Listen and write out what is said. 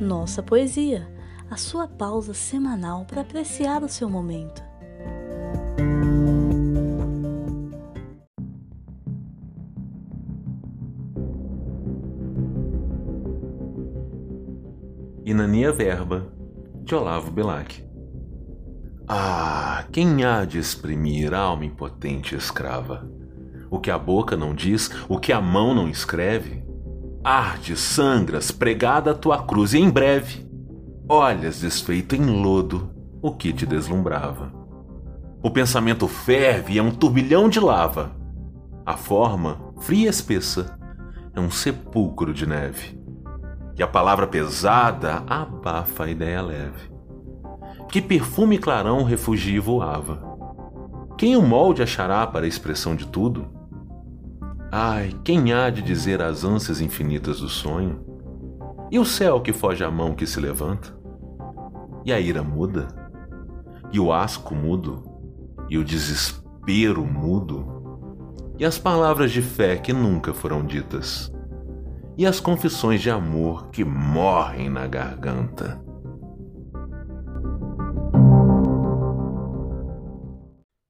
Nossa Poesia, a sua pausa semanal para apreciar o seu momento. Inania Verba, de Olavo Bilac. Ah, quem há de exprimir alma impotente escrava? O que a boca não diz, o que a mão não escreve? Arde, sangras, pregada a tua cruz, e em breve olhas desfeito em lodo o que te deslumbrava. O pensamento ferve, é um turbilhão de lava. A forma, fria e espessa, é um sepulcro de neve. E a palavra pesada abafa a ideia leve. Que perfume clarão refugia e voava. Quem o molde achará para a expressão de tudo? Ai, quem há de dizer as ânsias infinitas do sonho? E o céu que foge à mão que se levanta? E a ira muda? E o asco mudo? E o desespero mudo? E as palavras de fé que nunca foram ditas? E as confissões de amor que morrem na garganta?